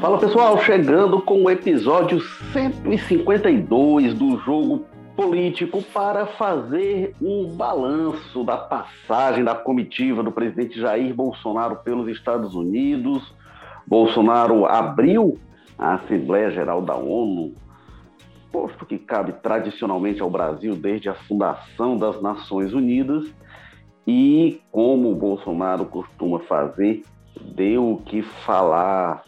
Fala pessoal, chegando com o episódio 152 do Jogo Político para fazer um balanço da passagem da comitiva do presidente Jair Bolsonaro pelos Estados Unidos. Bolsonaro abriu a Assembleia Geral da ONU, posto que cabe tradicionalmente ao Brasil desde a fundação das Nações Unidas, e como o Bolsonaro costuma fazer, deu o que falar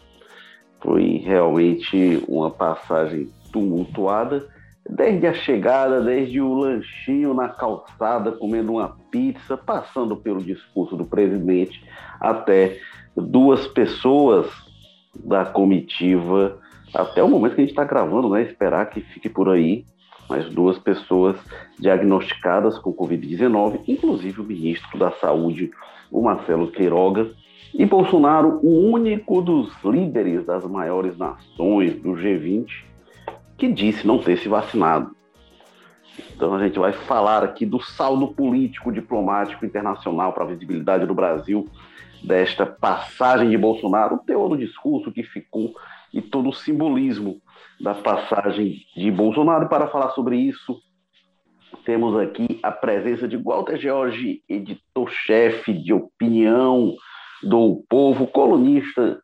foi realmente uma passagem tumultuada, desde a chegada, desde o lanchinho na calçada, comendo uma pizza, passando pelo discurso do presidente, até duas pessoas da comitiva, até o momento que a gente está gravando, né? Esperar que fique por aí, mais duas pessoas diagnosticadas com Covid-19, inclusive o ministro da Saúde, o Marcelo Queiroga, e Bolsonaro, o único dos líderes das maiores nações do G20 que disse não ter se vacinado. Então a gente vai falar aqui do saldo político, diplomático, internacional para a visibilidade do Brasil desta passagem de Bolsonaro, o teor do discurso que ficou e todo o simbolismo da passagem de Bolsonaro. Para falar sobre isso, temos aqui a presença de Walter George, editor-chefe de opinião do Povo, colunista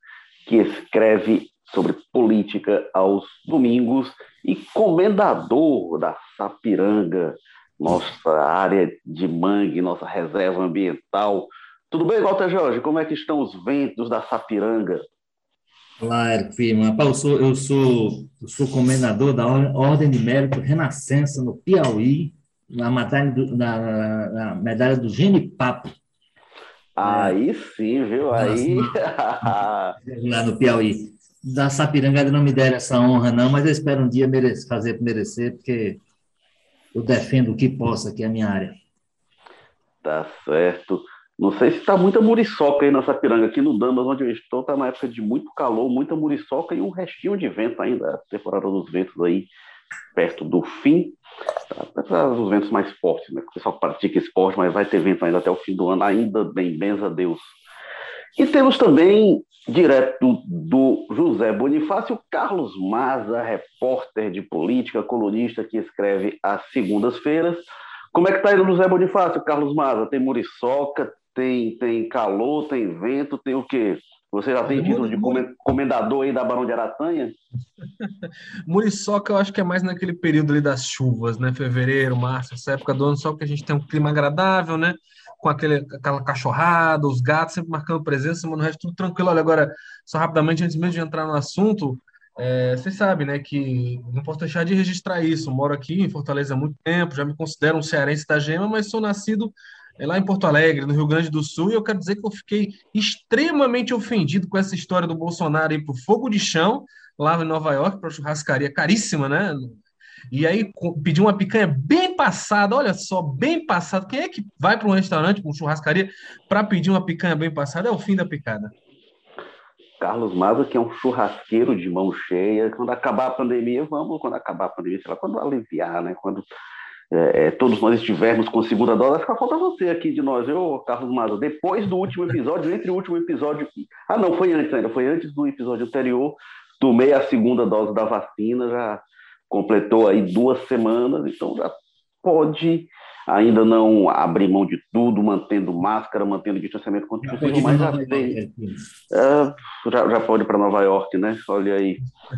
que escreve sobre política aos domingos e comendador da Sapiranga, nossa área de mangue, nossa reserva ambiental. Tudo bem, Walter Jorge? Como é que estão os ventos da Sapiranga? Olá, Érico Firma. Eu sou, eu, sou, eu sou comendador da Ordem de Mérito Renascença no Piauí, na medalha do, na, na medalha do Genipapo, Aí sim, viu? Aí. lá no Piauí. Da Sapiranga não me deram essa honra, não, mas eu espero um dia merecer, fazer merecer, porque eu defendo o que possa aqui a minha área. Tá certo. Não sei se está muita muriçoca aí na Sapiranga. Aqui no Damas, onde eu estou, está na época de muito calor, muita muriçoca e um restinho de vento ainda. A temporada dos ventos aí perto do fim apesar ventos mais fortes, né? O pessoal pratica esporte, mas vai ter vento ainda até o fim do ano, ainda bem, benza Deus. E temos também, direto do José Bonifácio, Carlos Maza, repórter de política, colunista que escreve às segundas-feiras. Como é que está indo José Bonifácio, Carlos Maza? Tem muriçoca, tem, tem calor, tem vento, tem o quê? Você já tem título de comendador aí da Barão de Aratanha? Muriçoca eu acho que é mais naquele período ali das chuvas, né? Fevereiro, março, essa época do ano, só que a gente tem um clima agradável, né? Com aquele, aquela cachorrada, os gatos sempre marcando presença, mas no resto tudo tranquilo. Olha, agora, só rapidamente, antes mesmo de entrar no assunto, é, vocês sabem, né, que não posso deixar de registrar isso. Eu moro aqui em Fortaleza há muito tempo, já me considero um cearense da gema, mas sou nascido é lá em Porto Alegre, no Rio Grande do Sul, e eu quero dizer que eu fiquei extremamente ofendido com essa história do Bolsonaro ir para o fogo de chão, lá em Nova York, para churrascaria caríssima, né? E aí pediu uma picanha bem passada, olha só, bem passada. Quem é que vai para um restaurante, para uma churrascaria, para pedir uma picanha bem passada? É o fim da picada. Carlos Maza, que é um churrasqueiro de mão cheia. Quando acabar a pandemia, vamos, quando acabar a pandemia, sei lá, quando aliviar, né? Quando é, é, todos nós estivermos com segunda dose, que falta você aqui de nós, eu, Carlos Maza, depois do último episódio, entre o último episódio. Ah, não, foi antes ainda, foi antes do episódio anterior. Tomei a segunda dose da vacina, já completou aí duas semanas, então já pode ainda não abrir mão de tudo, mantendo máscara, mantendo distanciamento quanto possível, mas já tem. É, já, já pode para Nova York, né? Olha aí.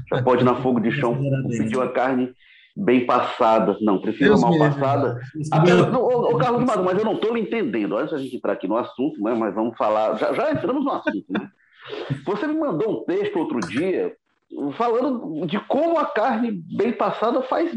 Já pode na fogo de chão pedir uma carne bem passada. Não, prefiro Deus mal passada. Não, ô, ô, Carlos Mago, mas eu não estou me entendendo. Antes a gente entrar aqui no assunto, né, mas vamos falar. Já, já entramos no assunto, né? Você me mandou um texto outro dia falando de como a carne bem passada faz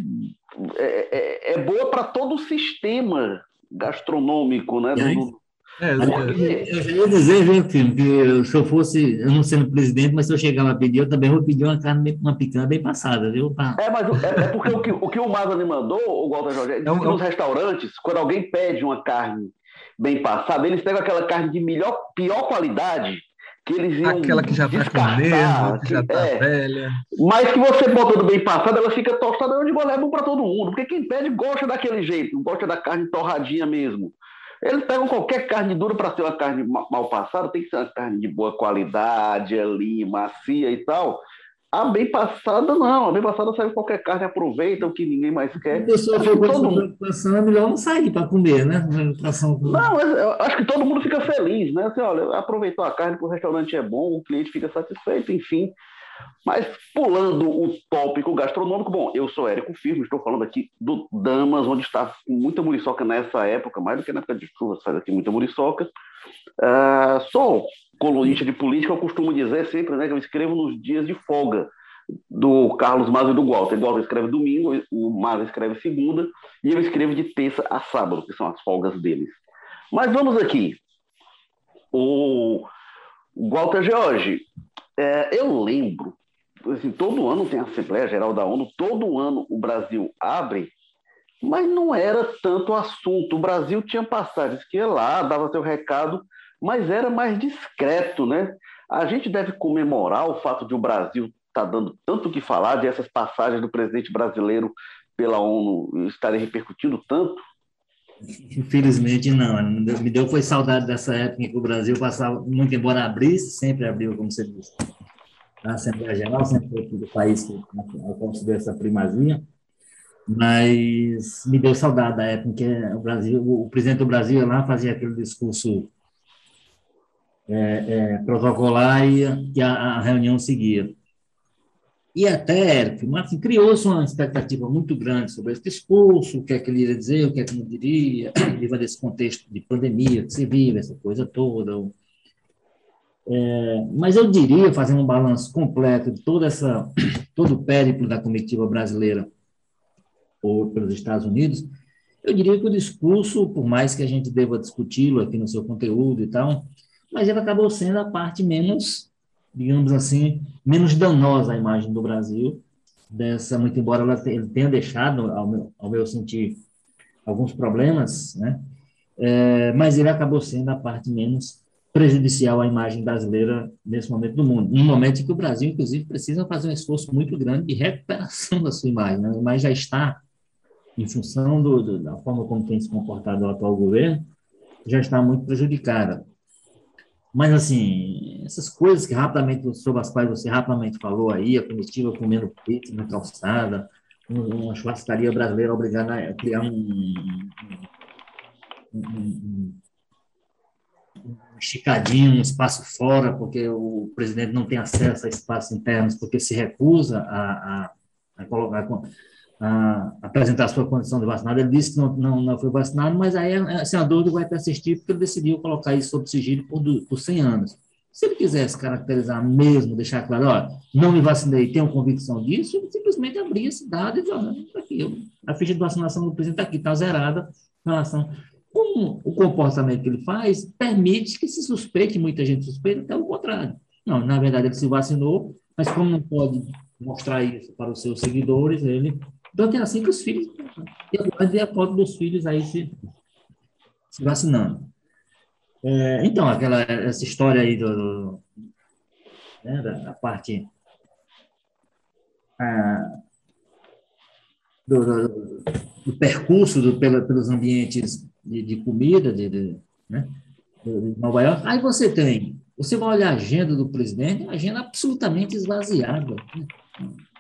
é, é, é boa para todo o sistema gastronômico, né? Do, é, eu já ia dizer, viu, filho, que se eu fosse, eu não sendo presidente, mas se eu chegar lá pedir, eu também vou pedir uma carne, uma picanha bem passada, viu? Pra... É, mas é, é, porque o que o, que o Maza me mandou, o Walter Jorge, é, é nos restaurantes, quando alguém pede uma carne bem passada, eles pegam aquela carne de melhor, pior qualidade, que eles iam Aquela que já está com nervo, que já está é, velha. Mas que você botando bem passada, ela fica tostada, eu digo, leva para todo mundo, porque quem pede gosta daquele jeito, gosta da carne torradinha mesmo. Eles pegam qualquer carne dura para ser uma carne mal passada, tem que ser uma carne de boa qualidade, ali, macia e tal. A bem passada, não. A bem passada sai qualquer carne, aproveita o que ninguém mais quer. A pessoa for todo mundo... é melhor não sair para comer, né? Não, eu acho que todo mundo fica feliz, né? Assim, olha, aproveitou a carne, o restaurante é bom, o cliente fica satisfeito, enfim. Mas pulando o tópico gastronômico, bom, eu sou Érico Firmo, estou falando aqui do Damas, onde está muita muriçoca nessa época, mais do que na época de chuva, sai muita muriçoca. Uh, sou colunista de política, eu costumo dizer sempre né, que eu escrevo nos dias de folga do Carlos Mazo e do Walter. O Walter escreve domingo, o Mazo escreve segunda, e eu escrevo de terça a sábado, que são as folgas deles. Mas vamos aqui. O Walter George, é, eu lembro, assim, todo ano tem a Assembleia Geral da ONU, todo ano o Brasil abre, mas não era tanto assunto. O Brasil tinha passagens que ia lá, dava seu recado, mas era mais discreto, né? A gente deve comemorar o fato de o Brasil estar tá dando tanto o que falar, de essas passagens do presidente brasileiro pela ONU estarem repercutindo tanto? Infelizmente não. Me deu foi saudade dessa época em que o Brasil passava, muito embora abrisse, sempre abriu, como você disse, na Assembleia Geral, sempre foi o país que eu considero essa primazia, mas me deu saudade da época em que o Brasil, o presidente do Brasil lá fazia aquele discurso é, é, protocolar e, e a, a, reunião seguia. E até, mas assim, criou-se uma expectativa muito grande sobre esse discurso, o que é que ele ia dizer, o que é que não diria, viva desse contexto de pandemia que se vive, essa coisa toda. É, mas eu diria, fazendo um balanço completo de toda essa, todo o périplo da comitiva brasileira ou pelos Estados Unidos, eu diria que o discurso, por mais que a gente deva discuti-lo aqui no seu conteúdo e tal, mas ele acabou sendo a parte menos, digamos assim, menos danosa à imagem do Brasil, dessa, muito embora ela ele tenha deixado, ao meu, ao meu sentir, alguns problemas, né? É, mas ele acabou sendo a parte menos prejudicial à imagem brasileira nesse momento do mundo. Num momento em que o Brasil, inclusive, precisa fazer um esforço muito grande de recuperação da sua imagem, né? mas já está, em função do, do, da forma como tem se comportado o atual governo, já está muito prejudicada. Mas, assim, essas coisas que rapidamente, sobre as quais você rapidamente falou aí, a comitiva comendo pizza na calçada, uma churrascaria brasileira obrigada a criar um, um, um, um esticadinho, um espaço fora, porque o presidente não tem acesso a espaços internos, porque se recusa a, a, a colocar apresentar a sua condição de vacinado. Ele disse que não, não, não foi vacinado, mas aí a senadora vai assistir porque ele decidiu colocar isso sob sigilo por, por 100 anos. Se ele quisesse caracterizar mesmo, deixar claro, ó, não me vacinei, tenho convicção disso, ele simplesmente abria esse dado e dizer, tá a ficha de vacinação do presidente está aqui, está zerada em relação. Como o comportamento que ele faz permite que se suspeite, muita gente suspeita, até o contrário. Não, na verdade, ele se vacinou, mas como não pode mostrar isso para os seus seguidores, ele então, é assim que os filhos. Eu ver a foto dos filhos aí se, se vacinando. É, então, aquela, essa história aí do, do né, da, da, parte. A, do, do, do, percurso do, pela, pelos ambientes de, de comida de, de, né, de Nova York. Aí você tem, você vai olhar a agenda do presidente, a agenda absolutamente esvaziada. Né?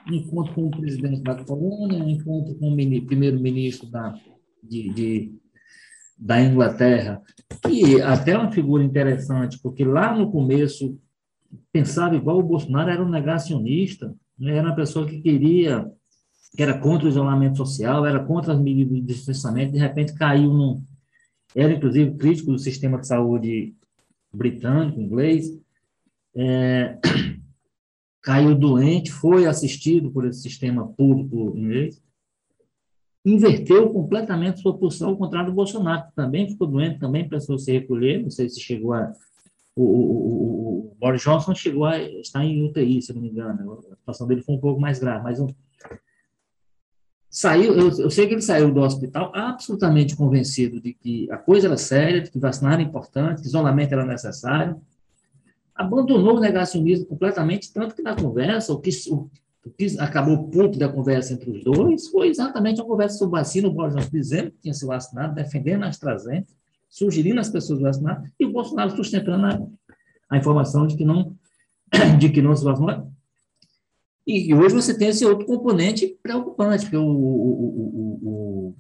Encontro com o presidente da colônia, encontro com o primeiro-ministro da, de, de, da Inglaterra, e até uma figura interessante, porque lá no começo pensava igual o Bolsonaro, era um negacionista, né? era uma pessoa que queria, que era contra o isolamento social, era contra as medidas de distanciamento, de repente caiu num... Era, inclusive, crítico do sistema de saúde britânico, inglês, é, caiu doente, foi assistido por esse sistema público inglês, inverteu completamente sua posição ao contrário do Bolsonaro, que também ficou doente, também precisou se recolher, não sei se chegou a... O, o, o, Boris Johnson chegou a estar em UTI, se não me engano, a situação dele foi um pouco mais grave, mas um, saiu, eu, eu, sei que ele saiu do hospital absolutamente convencido de que a coisa era séria, de que vacinar era importante, que isolamento era necessário, abandonou o negacionismo completamente, tanto que na conversa, o que, o, o que acabou o ponto da conversa entre os dois foi exatamente uma conversa sobre vacina, o Johnson dizendo que tinha se vacinado, defendendo a AstraZeneca, sugerindo as pessoas vacinar, e o Bolsonaro sustentando a, a informação de que não, de que não se vacinou. E, e, hoje você tem esse outro componente preocupante, porque o, o, o,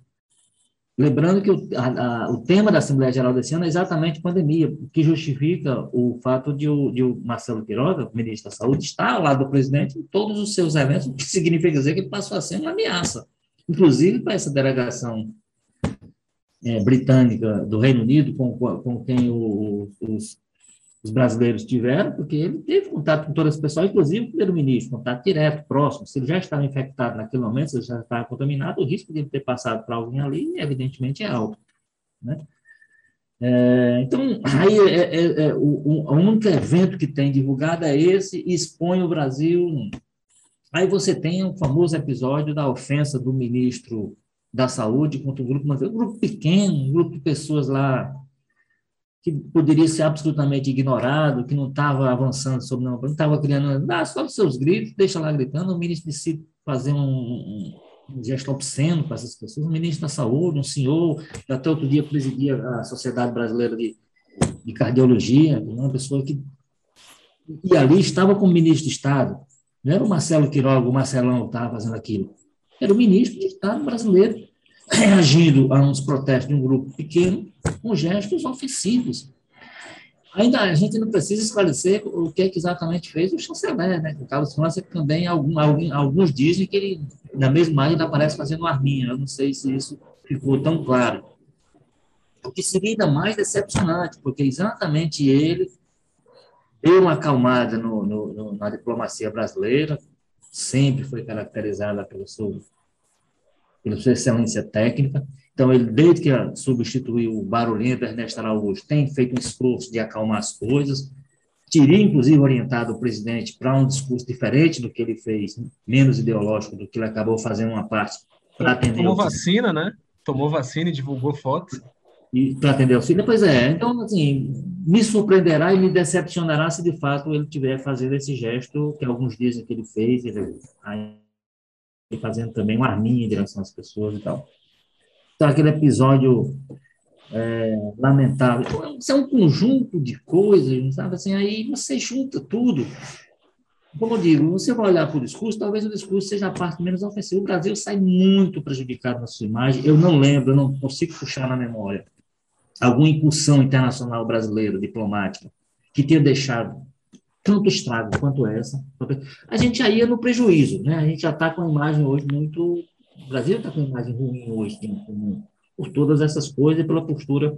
lembrando que a, a, o tema da Assembleia Geral desse ano é exatamente pandemia, o que justifica o fato de o, de o Marcelo Quiroga, ministro da Saúde, estar ao lado do presidente em todos os seus eventos, o que significa dizer que ele passou a ser uma ameaça, inclusive para essa delegação é, britânica do Reino Unido, com, com quem o, os, os, brasileiros tiveram, porque ele teve contato com todas as pessoas, inclusive o primeiro-ministro, contato direto, próximo. Se ele já estava infectado naquele momento, se ele já estava contaminado, o risco de ele ter passado para alguém ali, evidentemente, é alto. Né? É, então, aí é, é, é, o, o, único evento que tem divulgado é esse, expõe o Brasil. Aí você tem o famoso episódio da ofensa do ministro da saúde contra o grupo, mas um grupo pequeno, um grupo de pessoas lá que poderia ser absolutamente ignorado, que não estava avançando sobre não, estava criando, dá só os seus gritos, deixa lá gritando, o ministro decide fazer um, um, um, gesto obsceno para essas pessoas, o ministro da saúde, um senhor, que até outro dia presidia a Sociedade Brasileira de, de Cardiologia, uma pessoa que e ali estava como ministro de Estado, não era o Marcelo Quiroga, o Marcelão que estava fazendo aquilo, era o ministro de Estado brasileiro reagindo a uns protestos de um grupo pequeno com gestos ofensivos. Ainda a gente não precisa esclarecer o que, é que exatamente fez o chanceler, né? O Carlos França também, algum, algum, alguns dizem que ele, na mesma ainda aparece fazendo arminha. Eu não sei se isso ficou tão claro. O que seria ainda mais decepcionante, porque exatamente ele deu uma acalmada no, no, no, na diplomacia brasileira, sempre foi caracterizada pelo seu, pela sua excelência técnica. Então, ele, desde que substituiu o barulhento Ernesto Araújo, tem feito um esforço de acalmar as coisas, teria, inclusive, orientado o presidente para um discurso diferente do que ele fez, menos ideológico do que ele acabou fazendo uma parte para atender... Tomou vacina, né? Tomou vacina e divulgou fotos. E para atender o filho, pois é. Então, assim, me surpreenderá e me decepcionará se de fato ele estiver fazendo esse gesto que alguns dizem que ele fez, ele, aí, fazendo também uma arminha em direção às pessoas e tal. Então, aquele episódio é, lamentável. Isso é um conjunto de coisas, sabe? Assim, aí você junta tudo. Como eu digo, você vai olhar para o discurso, talvez o discurso seja a parte menos ofensiva. O Brasil sai muito prejudicado na sua imagem. Eu não lembro, eu não consigo puxar na memória alguma incursão internacional brasileira, diplomática, que tenha deixado tanto estrago quanto essa. A gente já ia no prejuízo, né? A gente já está com a imagem hoje muito. O Brasil está com a imagem ruim hoje, por todas essas coisas e pela postura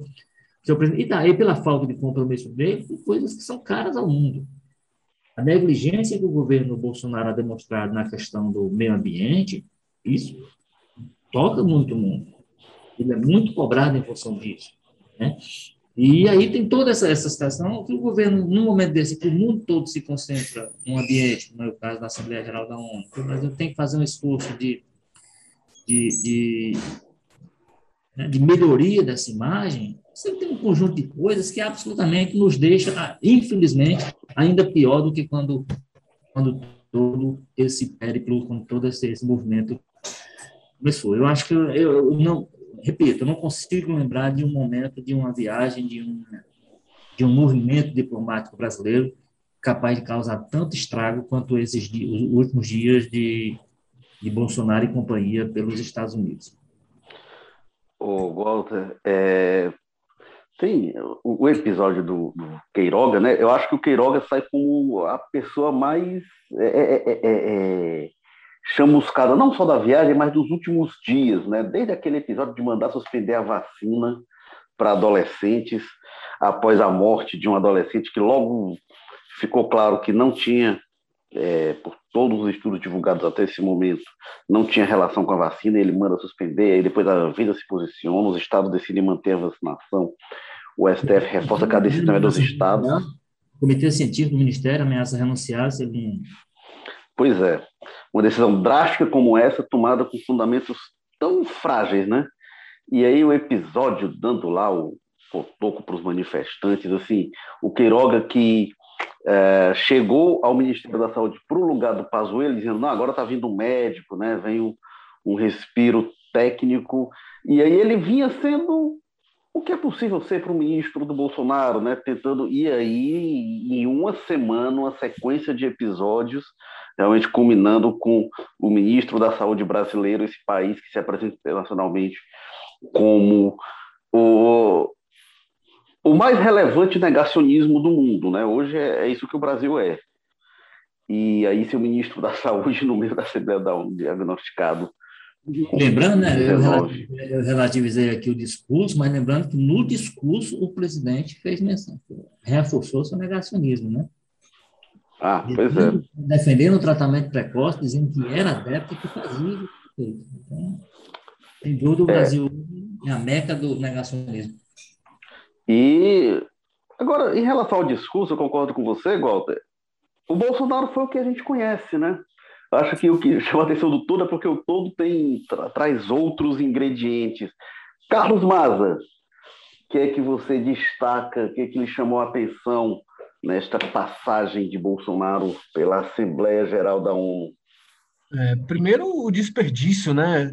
seu presidente. E daí pela falta de compromisso dele coisas que são caras ao mundo. A negligência que o governo Bolsonaro ha demonstrado na questão do meio ambiente, isso toca muito o mundo. Ele é muito cobrado em função disso. Né? E aí tem toda essa, essa situação que o governo, num momento desse, que o mundo todo se concentra num ambiente, como é o caso da Assembleia Geral da ONU, o Brasil tem que fazer um esforço de, de, de, né, de melhoria dessa imagem, você tem um conjunto de coisas que absolutamente nos deixa, infelizmente, ainda pior do que quando, quando todo esse périplo, quando todo esse, esse movimento começou. Eu acho que eu, eu não, repito, eu não consigo lembrar de um momento, de uma viagem, de um, de um movimento diplomático brasileiro capaz de causar tanto estrago quanto esses dias, os últimos dias de, de Bolsonaro e companhia pelos Estados Unidos. O Walter, é, tem o, episódio do, Queiroga, né? Eu acho que o Queiroga sai como a pessoa mais é, é, é, é chamuscada, não só da viagem, mas dos últimos dias, né? Desde aquele episódio de mandar suspender a vacina para adolescentes, após a morte de um adolescente que logo ficou claro que não tinha, é, por todos os estudos divulgados até esse momento, não tinha relação com a vacina, ele manda suspender, aí depois a vida se posiciona, os estados decidem manter a vacinação, o STF reforça que a decisão é dos estados. O Comitê Científico do Ministério ameaça renunciar se ele Pois é, uma decisão drástica como essa, tomada com fundamentos tão frágeis, né? E aí o episódio dando lá o cotoco para os manifestantes, assim, o Queiroga que é, chegou ao Ministério da Saúde para o lugar do Pazuello, dizendo, não, agora está vindo um médico, né? Vem um, um respiro técnico, e aí ele vinha sendo o que é possível ser para o ministro do Bolsonaro, né? Tentando ir aí em uma semana, uma sequência de episódios, realmente culminando com o ministro da Saúde brasileiro, esse país que se apresenta internacionalmente como o, o mais relevante negacionismo do mundo, né? Hoje é, é isso que o Brasil é. E aí, se o ministro da Saúde, no meio da Assembleia da ONU, diagnosticado. Lembrando, né, eu relativizei aqui o discurso, mas lembrando que no discurso o presidente fez menção, reforçou seu negacionismo, né? Ah, pois é. Defendendo o tratamento precoce, dizendo que era adepto que fazia. Então, sem dúvida, o é. Brasil é a meca do negacionismo. E agora, em relação ao discurso, eu concordo com você, Walter. O Bolsonaro foi o que a gente conhece, né? Acho que o que chama a atenção do todo é porque o todo tem tra traz outros ingredientes. Carlos Maza, o que é que você destaca, o que é que lhe chamou a atenção nesta passagem de Bolsonaro pela Assembleia Geral da ONU? É, primeiro, o desperdício, né?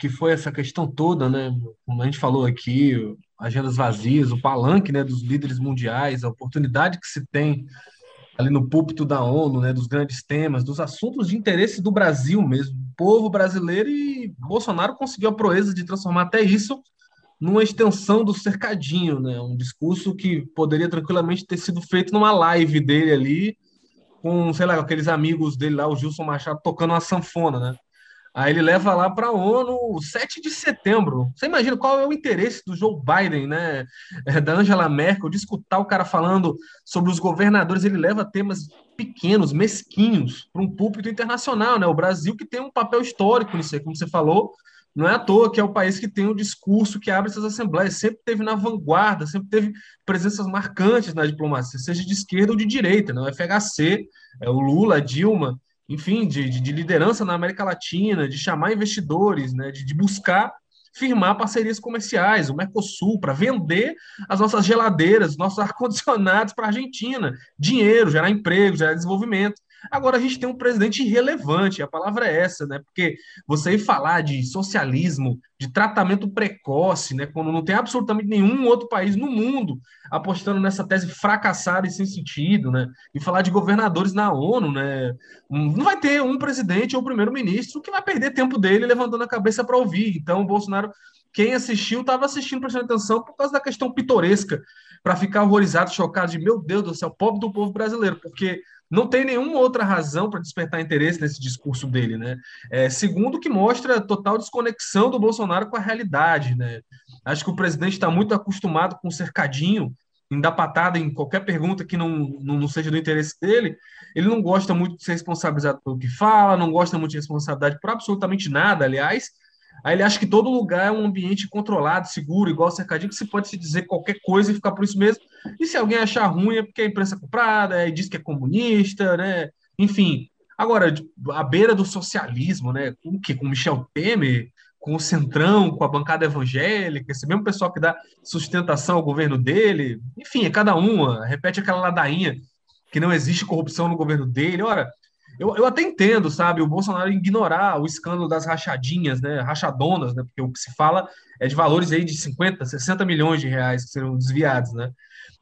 Que foi essa questão toda, né? Como a gente falou aqui, agendas vazias, o palanque né, dos líderes mundiais, a oportunidade que se tem ali no púlpito da ONU, né, dos grandes temas, dos assuntos de interesse do Brasil mesmo, do povo brasileiro, e Bolsonaro conseguiu a proeza de transformar até isso numa extensão do cercadinho, né, um discurso que poderia tranquilamente ter sido feito numa live dele ali, com, sei lá, aqueles amigos dele lá, o Gilson Machado, tocando uma sanfona, né? Aí ele leva lá para a ONU 7 de setembro. Você imagina qual é o interesse do Joe Biden, né? É, da Angela Merkel, de escutar o cara falando sobre os governadores. Ele leva temas pequenos, mesquinhos, para um púlpito internacional, né? O Brasil que tem um papel histórico nisso aí, como você falou. Não é à toa que é o país que tem o um discurso que abre essas assembleias, sempre teve na vanguarda, sempre teve presenças marcantes na diplomacia, seja de esquerda ou de direita, né? o FHC, é, o Lula, a Dilma, enfim, de, de, liderança na América Latina, de chamar investidores, né, de, de buscar firmar parcerias comerciais, o Mercosul, para vender as nossas geladeiras, nossos ar-condicionados para a Argentina, dinheiro, gerar emprego, gerar desenvolvimento. Agora a gente tem um presidente irrelevante, a palavra é essa, né? Porque você ir falar de socialismo, de tratamento precoce, né? Quando não tem absolutamente nenhum outro país no mundo apostando nessa tese fracassada e sem sentido, né? E falar de governadores na ONU, né? Não vai ter um presidente ou primeiro-ministro que vai perder tempo dele levantando a cabeça para ouvir. Então, o Bolsonaro, quem assistiu, estava assistindo prestando atenção por causa da questão pitoresca, para ficar horrorizado, chocado de meu Deus do céu, pobre do povo brasileiro, porque não tem nenhuma outra razão para despertar interesse nesse discurso dele, né? É, segundo, que mostra total desconexão do Bolsonaro com a realidade, né? Acho que o presidente está muito acostumado com o cercadinho, em dar patada em qualquer pergunta que não, não, não, seja do interesse dele. Ele não gosta muito de ser responsabilizado pelo que fala, não gosta muito de responsabilidade por absolutamente nada, aliás. Aí ele acha que todo lugar é um ambiente controlado, seguro, igual cercadinho, que se pode se dizer qualquer coisa e ficar por isso mesmo. E se alguém achar ruim é porque a imprensa é comprada, e diz que é comunista, né? Enfim. Agora, a beira do socialismo, né? Com o quê? Com Michel Temer, com o Centrão, com a bancada evangélica, esse mesmo pessoal que dá sustentação ao governo dele. Enfim, é cada uma. Repete aquela ladainha que não existe corrupção no governo dele. Ora, eu, eu até entendo, sabe, o Bolsonaro ignorar o escândalo das rachadinhas, né, rachadonas, né, porque o que se fala é de valores aí de 50, 60 milhões de reais que serão desviados, né.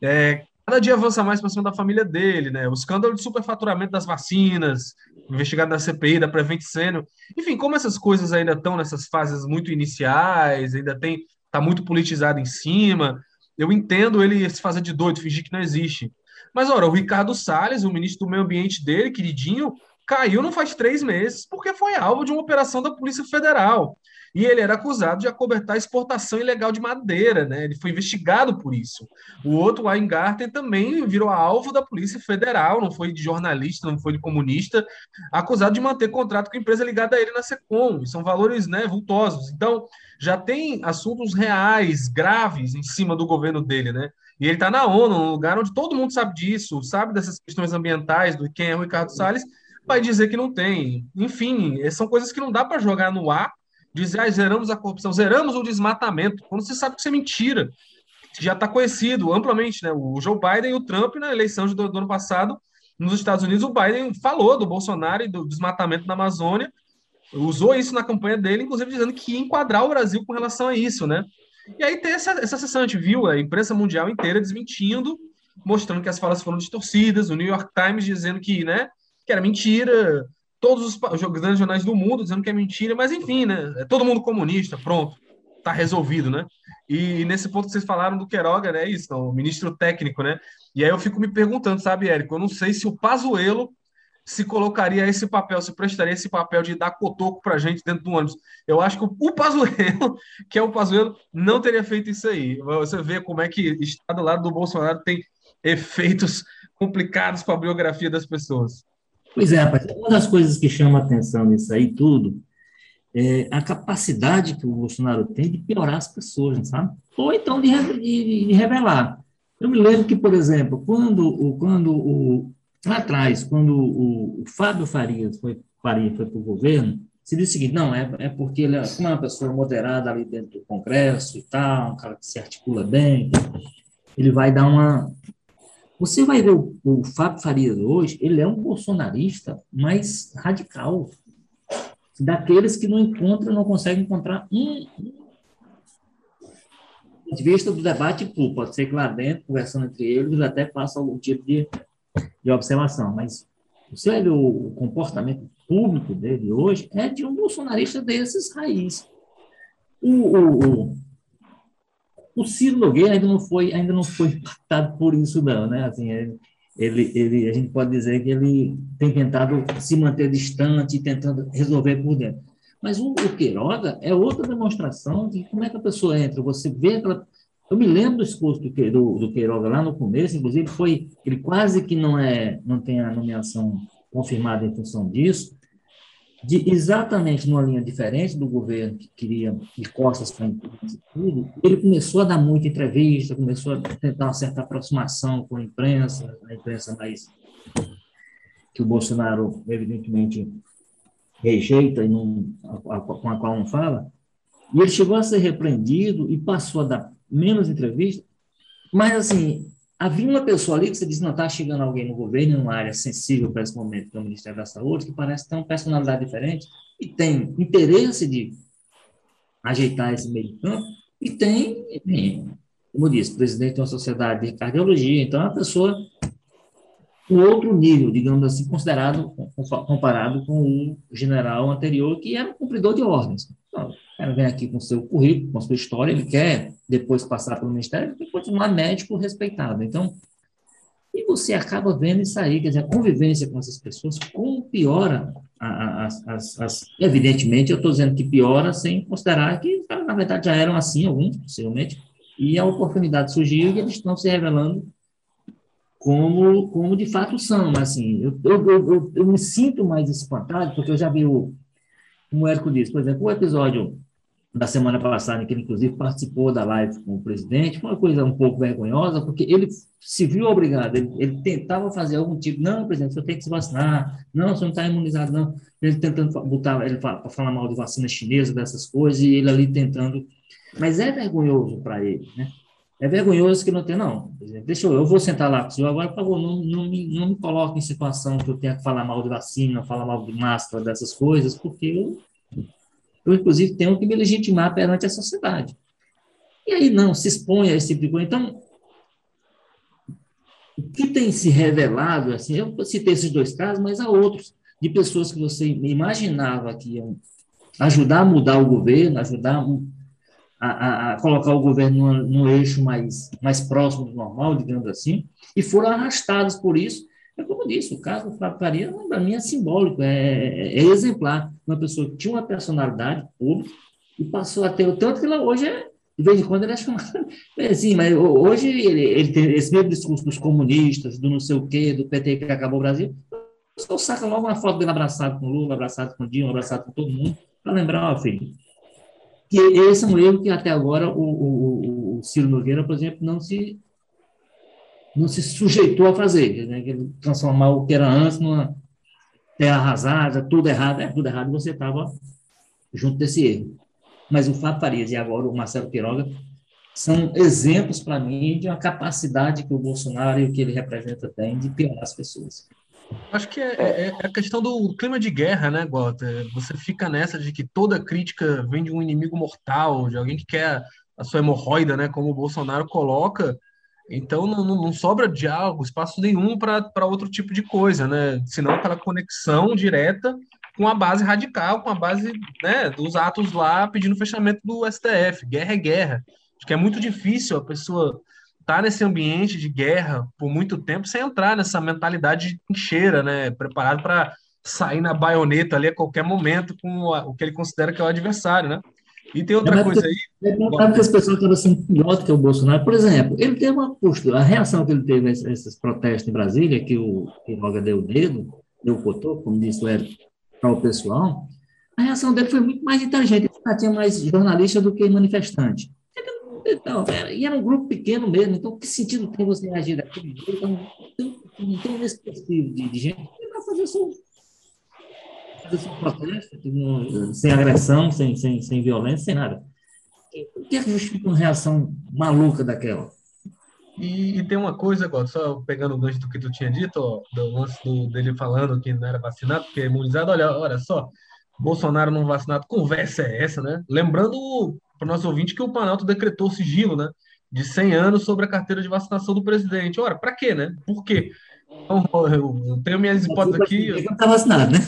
É, cada dia avança mais para cima da família dele, né, o escândalo de superfaturamento das vacinas, investigado na CPI, da Prevent Senior, enfim, como essas coisas ainda estão nessas fases muito iniciais, ainda tem, tá muito politizado em cima, eu entendo ele se fazer de doido, fingir que não existe, mas, ora, o Ricardo Salles, o ministro do Meio Ambiente dele, queridinho, caiu não faz três meses porque foi alvo de uma operação da Polícia Federal. E ele era acusado de acobertar exportação ilegal de madeira, né? Ele foi investigado por isso. O outro, Weingarten, também virou alvo da Polícia Federal, não foi de jornalista, não foi de comunista, acusado de manter contrato com empresa ligada a ele na SECOM. São valores né, vultosos. Então, já tem assuntos reais, graves, em cima do governo dele, né? E ele está na ONU, um lugar onde todo mundo sabe disso, sabe dessas questões ambientais, do quem é o Ricardo Salles, vai dizer que não tem. Enfim, são coisas que não dá para jogar no ar, dizer, ah, zeramos a corrupção, zeramos o desmatamento, quando você sabe que isso é mentira. Já está conhecido amplamente, né? O Joe Biden e o Trump, na eleição do, do ano passado, nos Estados Unidos, o Biden falou do Bolsonaro e do desmatamento na Amazônia, usou isso na campanha dele, inclusive dizendo que ia enquadrar o Brasil com relação a isso, né? E aí tem essa, essa sessão, a gente viu a imprensa mundial inteira desmentindo, mostrando que as falas foram distorcidas, o New York Times dizendo que, né, que era mentira, todos os grandes jornais do mundo dizendo que é mentira, mas enfim, né, é todo mundo comunista, pronto, tá resolvido, né? E nesse ponto que vocês falaram do Queiroga, né, isso, o ministro técnico, né? E aí eu fico me perguntando, sabe, Érico, eu não sei se o Pazuello se colocaria esse papel, se prestaria esse papel de dar cotoco para gente dentro do ônibus. Eu acho que o Pazuello, que é o Pazuello, não teria feito isso aí. Você vê como é que está do lado do Bolsonaro tem efeitos complicados para a biografia das pessoas. Pois é, rapaz. Uma das coisas que chama atenção nisso aí tudo é a capacidade que o Bolsonaro tem de piorar as pessoas, sabe? Ou então de, de, de revelar. Eu me lembro que, por exemplo, quando, quando o, lá atrás, quando o, o Fábio Farias foi, Faria foi para o governo, se disse o seguinte, não, é, é porque ele é uma pessoa moderada ali dentro do Congresso e tal, um cara que se articula bem, ele vai dar uma... Você vai ver o, o Fábio Farias hoje, ele é um bolsonarista mais radical, daqueles que não encontram, não conseguem encontrar um, de vista do debate público, pode ser que lá dentro, conversando entre eles, até faça algum tipo de de observação, mas você ver o comportamento público dele hoje é de um bolsonarista desses raízes. O, o, o, o Ciro Nogueira ainda não foi ainda não foi impactado por isso não, né? Assim, ele, ele, ele, a gente pode dizer que ele tem tentado se manter distante, tentando resolver por dentro. Mas o, o Queiroga é outra demonstração de como é que a pessoa entra. Você vê aquela eu me lembro do discurso do, do, Queiroga lá no começo, inclusive foi ele quase que não é não tem a nomeação confirmada em função disso, de exatamente numa linha diferente do governo que queria de costas para tudo, ele começou a dar muita entrevista, começou a tentar uma certa aproximação com a imprensa, a imprensa mais que o Bolsonaro evidentemente rejeita e não, a, a, com a qual não fala, e ele chegou a ser repreendido e passou a dar menos entrevistas, mas assim, havia uma pessoa ali que você diz, não, está chegando alguém no governo, numa área sensível para esse momento, que é o Ministério da Saúde, que parece ter uma personalidade diferente e tem interesse de ajeitar esse meio de campo e tem, enfim, como eu disse, presidente de uma sociedade de cardiologia, então é uma pessoa um outro nível, digamos assim, considerado, comparado com o general anterior, que era um cumpridor de ordens. Cara vem aqui com seu currículo, com sua história, ele quer depois passar pelo ministério, ele tem que continuar médico respeitado. Então, e você acaba vendo isso aí, quer dizer, a convivência com essas pessoas, como piora as, as, as evidentemente, eu estou dizendo que piora sem considerar que, na verdade, já eram assim, alguns, possivelmente, e a oportunidade surgiu e eles estão se revelando como, como de fato são. Assim, eu, eu, eu, eu me sinto mais espantado, porque eu já vi o, como o Érico disse, por exemplo, o episódio da semana passada, em que ele, inclusive, participou da live com o presidente, foi uma coisa um pouco vergonhosa, porque ele se viu obrigado, ele, ele tentava fazer algum tipo, não, presidente, você tem que se vacinar, não, você não está imunizado, não. Ele tentando botar, ele para falar mal de vacina chinesa, dessas coisas, e ele ali tentando. Mas é vergonhoso para ele, né? É vergonhoso que não tem, não. Deixa eu, eu vou sentar lá com o senhor agora, por favor, não, não, me, não me coloque em situação que eu tenha que falar mal de vacina, falar mal de máscara, dessas coisas, porque eu eu, inclusive, tenho que me legitimar perante a sociedade. E aí não, se expõe a esse tipo de coisa. Então, o que tem se revelado, assim, eu citei esses dois casos, mas há outros, de pessoas que você imaginava que iam ajudar a mudar o governo, ajudar a, a, a colocar o governo num, eixo mais, mais próximo do normal, digamos assim, e foram arrastados por isso é como disse, o caso do Flávio Faria, para mim, é simbólico, é, é, é, exemplar. Uma pessoa que tinha uma personalidade pública e passou a ter o tanto que ela hoje é, de vez em quando ele é chamado. É, sim, mas hoje ele, ele, tem esse mesmo discurso dos comunistas, do não sei o quê, do PT que acabou o Brasil. Só saca logo uma foto dele abraçado com Lula, abraçado com Dilma, abraçado com todo mundo, para lembrar, ó, filho, que esse é um erro que até agora o, o, o Ciro Nogueira, por exemplo, não se não se sujeitou a fazer, né? transformar o que era antes numa terra arrasada, tudo errado, é tudo errado, você estava junto desse erro. Mas o Fábio Farias e agora o Marcelo Quiroga são exemplos para mim de uma capacidade que o Bolsonaro e o que ele representa tem de piorar as pessoas. Acho que é, é, é, a questão do clima de guerra, né, Gota? Você fica nessa de que toda crítica vem de um inimigo mortal, de alguém que quer a sua hemorroida, né? Como o Bolsonaro coloca. Então não, não, sobra diálogo, espaço nenhum para outro tipo de coisa, né? Senão aquela conexão direta com a base radical, com a base né, dos atos lá pedindo fechamento do STF. Guerra é guerra. Acho que é muito difícil a pessoa estar tá nesse ambiente de guerra por muito tempo sem entrar nessa mentalidade de trincheira, né? Preparado para sair na baioneta ali a qualquer momento com o que ele considera que é o adversário, né? E tem outra é coisa aí. É notável que as pessoas estão sendo pior do que o Bolsonaro. Por exemplo, ele teve uma postura, a reação que ele teve a esses protestos em Brasília, que o Roga deu o dedo, deu o cotô, como disse o Eric, para o pessoal, a reação dele foi muito mais inteligente. Ele tinha mais jornalista do que manifestante. Então, era, e era um grupo pequeno mesmo, então que sentido tem você agir daquele jeito? Então, não tem esse perfil de, de gente para fazer seu, protesto, sem agressão, sem, sem, sem violência, sem nada. O que é que justifica uma reação maluca daquela? E, e, tem uma coisa, agora, só pegando o gancho do que tu tinha dito, ó, do lance do, dele falando que não era vacinado, porque é imunizado, olha, olha só, Bolsonaro não vacinado, conversa é essa, né? Lembrando para o nosso ouvinte que o Planalto decretou sigilo, né? De 100 anos sobre a carteira de vacinação do presidente. Ora, para quê, né? Por quê? Então, eu tenho minhas hipóteses aqui. Ele não está vacinado, né?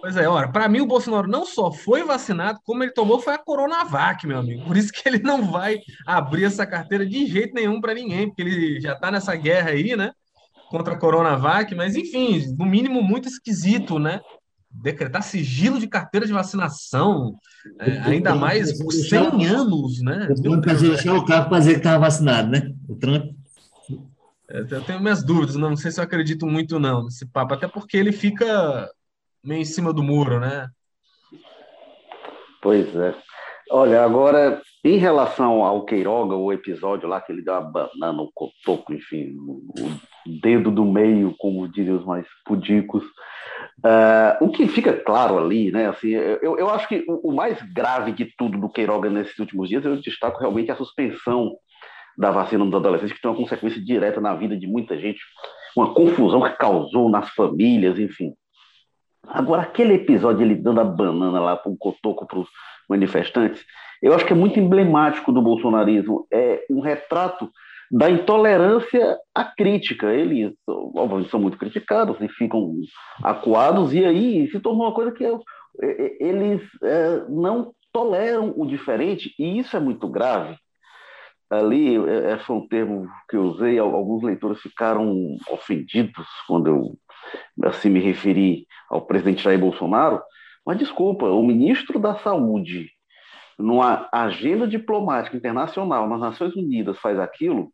Pois é, ora, para mim o Bolsonaro não só foi vacinado, como ele tomou foi a Coronavac, meu amigo. Por isso que ele não vai abrir essa carteira de jeito nenhum para ninguém, porque ele já está nessa guerra aí, né? Contra a Coronavac, mas enfim, no mínimo muito esquisito, né? Decretar sigilo de carteira de vacinação, é, ainda mais por 100 anos, né? O Trump deixar o carro para dizer que estava vacinado, né? O Trump. É, eu tenho minhas dúvidas, não sei se eu acredito muito não nesse papo, até porque ele fica meio em cima do muro, né? Pois é. Olha, agora, em relação ao Queiroga, o episódio lá que ele deu uma banana, o cotoco, enfim, o dedo do meio, como diriam os mais pudicos, uh, o que fica claro ali, né, assim, eu, eu acho que o, o, mais grave de tudo do Queiroga nesses últimos dias, eu destaco realmente a suspensão da vacina dos adolescentes, que tem uma consequência direta na vida de muita gente, uma confusão que causou nas famílias, enfim. Agora, aquele episódio ele dando a banana lá para o cotoco para os manifestantes, eu acho que é muito emblemático do bolsonarismo. É um retrato da intolerância à crítica. Eles, obviamente, são muito criticados e ficam acuados, e aí se tornou uma coisa que é, é, eles é, não toleram o diferente, e isso é muito grave. Ali, é, foi um termo que eu usei, alguns leitores ficaram ofendidos quando eu assim me referi ao presidente Jair Bolsonaro, mas desculpa, o ministro da Saúde, numa agenda diplomática internacional nas Nações Unidas, faz aquilo,